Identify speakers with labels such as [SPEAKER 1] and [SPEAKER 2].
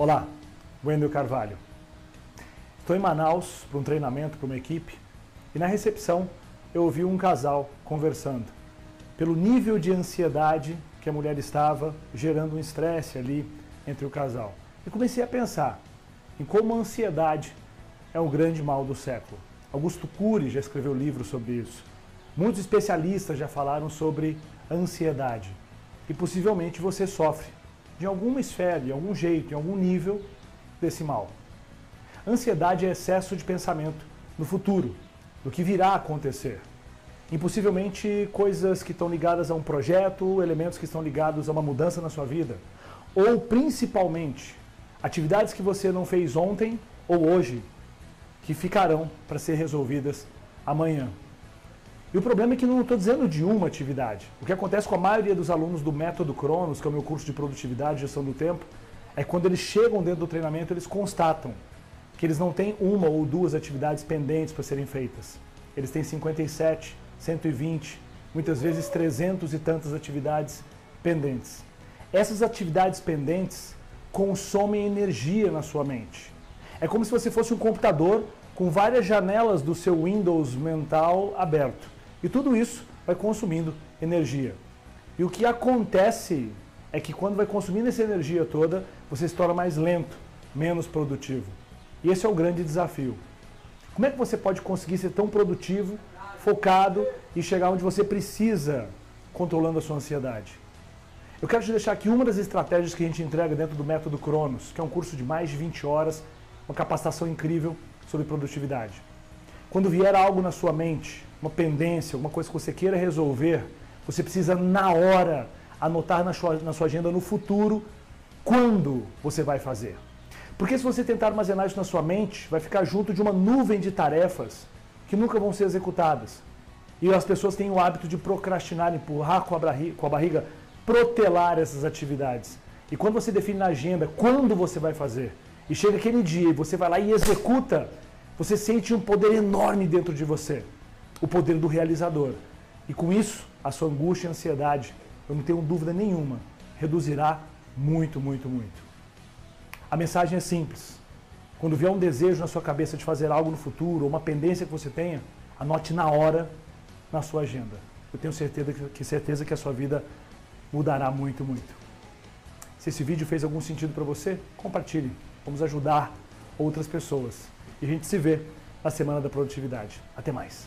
[SPEAKER 1] Olá, Wendel Carvalho. Estou em Manaus para um treinamento para uma equipe e na recepção eu ouvi um casal conversando. Pelo nível de ansiedade que a mulher estava, gerando um estresse ali entre o casal. E comecei a pensar em como a ansiedade é o grande mal do século. Augusto Cury já escreveu livro sobre isso. Muitos especialistas já falaram sobre ansiedade. E possivelmente você sofre de alguma esfera, de algum jeito, em algum nível desse mal. Ansiedade é excesso de pensamento no futuro, do que virá a acontecer. Impossivelmente coisas que estão ligadas a um projeto, elementos que estão ligados a uma mudança na sua vida. Ou principalmente atividades que você não fez ontem ou hoje, que ficarão para ser resolvidas amanhã. E o problema é que não estou dizendo de uma atividade. O que acontece com a maioria dos alunos do Método Cronos, que é o meu curso de produtividade e gestão do tempo, é quando eles chegam dentro do treinamento, eles constatam que eles não têm uma ou duas atividades pendentes para serem feitas. Eles têm 57, 120, muitas vezes 300 e tantas atividades pendentes. Essas atividades pendentes consomem energia na sua mente. É como se você fosse um computador com várias janelas do seu Windows mental aberto. E tudo isso vai consumindo energia. E o que acontece é que quando vai consumindo essa energia toda, você se torna mais lento, menos produtivo. E esse é o grande desafio. Como é que você pode conseguir ser tão produtivo, focado e chegar onde você precisa, controlando a sua ansiedade? Eu quero te deixar aqui uma das estratégias que a gente entrega dentro do Método Cronos, que é um curso de mais de 20 horas, uma capacitação incrível sobre produtividade. Quando vier algo na sua mente, uma pendência, alguma coisa que você queira resolver, você precisa na hora anotar na sua, na sua agenda no futuro quando você vai fazer. Porque se você tentar armazenar isso na sua mente, vai ficar junto de uma nuvem de tarefas que nunca vão ser executadas. E as pessoas têm o hábito de procrastinar, empurrar com a, barriga, com a barriga, protelar essas atividades. E quando você define na agenda quando você vai fazer, e chega aquele dia e você vai lá e executa, você sente um poder enorme dentro de você o poder do realizador. E com isso, a sua angústia e ansiedade, eu não tenho dúvida nenhuma, reduzirá muito, muito, muito. A mensagem é simples. Quando vier um desejo na sua cabeça de fazer algo no futuro, ou uma pendência que você tenha, anote na hora na sua agenda. Eu tenho certeza que, certeza que a sua vida mudará muito, muito. Se esse vídeo fez algum sentido para você, compartilhe. Vamos ajudar outras pessoas. E a gente se vê na Semana da Produtividade. Até mais.